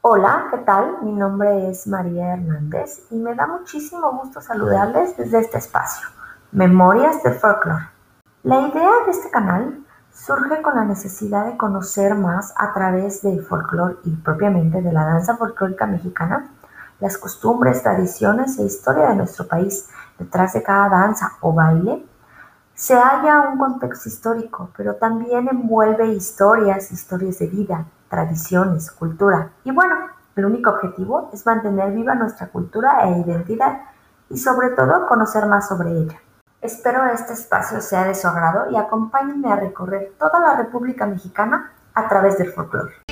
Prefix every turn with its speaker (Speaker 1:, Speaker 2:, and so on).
Speaker 1: Hola, ¿qué tal? Mi nombre es María Hernández y me da muchísimo gusto saludarles desde este espacio, Memorias de Folklore. La idea de este canal surge con la necesidad de conocer más a través del folclore y propiamente de la danza folclórica mexicana las costumbres, tradiciones e historia de nuestro país. Detrás de cada danza o baile se halla un contexto histórico, pero también envuelve historias, historias de vida, tradiciones, cultura. Y bueno, el único objetivo es mantener viva nuestra cultura e identidad y sobre todo conocer más sobre ella. Espero este espacio sea de su agrado y acompáñenme a recorrer toda la República Mexicana a través del folclore.